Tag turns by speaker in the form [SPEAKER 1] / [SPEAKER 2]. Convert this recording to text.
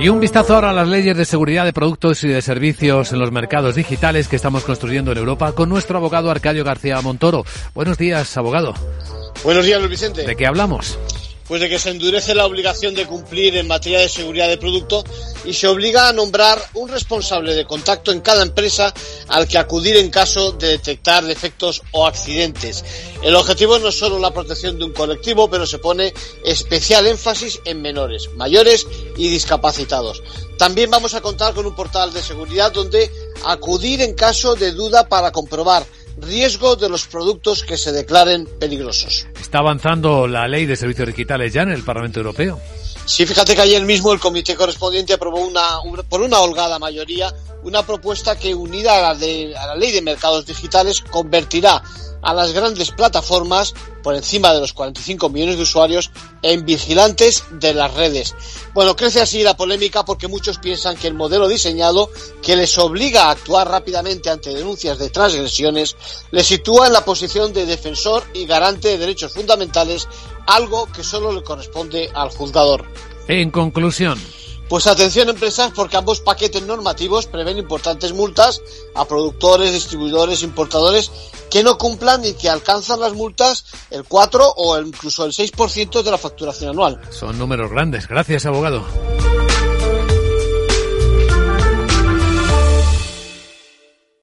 [SPEAKER 1] Y un vistazo ahora a las leyes de seguridad de productos y de servicios en los mercados digitales que estamos construyendo en Europa con nuestro abogado Arcadio García Montoro. Buenos días, abogado.
[SPEAKER 2] Buenos días, Luis Vicente.
[SPEAKER 1] ¿De qué hablamos?
[SPEAKER 2] Pues de que se endurece la obligación de cumplir en materia de seguridad de producto y se obliga a nombrar un responsable de contacto en cada empresa al que acudir en caso de detectar defectos o accidentes. El objetivo no es solo la protección de un colectivo, pero se pone especial énfasis en menores, mayores y discapacitados. También vamos a contar con un portal de seguridad donde acudir en caso de duda para comprobar riesgo de los productos que se declaren peligrosos.
[SPEAKER 1] Está avanzando la ley de servicios digitales ya en el Parlamento Europeo.
[SPEAKER 2] Sí, fíjate que ayer mismo el comité correspondiente aprobó una, por una holgada mayoría una propuesta que, unida a la, de, a la ley de mercados digitales, convertirá a las grandes plataformas, por encima de los 45 millones de usuarios, en vigilantes de las redes. Bueno, crece así la polémica porque muchos piensan que el modelo diseñado, que les obliga a actuar rápidamente ante denuncias de transgresiones, les sitúa en la posición de defensor y garante de derechos fundamentales, algo que solo le corresponde al juzgador.
[SPEAKER 1] En conclusión,
[SPEAKER 2] pues atención empresas porque ambos paquetes normativos prevén importantes multas a productores, distribuidores, importadores que no cumplan y que alcanzan las multas el 4 o incluso el 6% de la facturación anual.
[SPEAKER 1] Son números grandes. Gracias, abogado.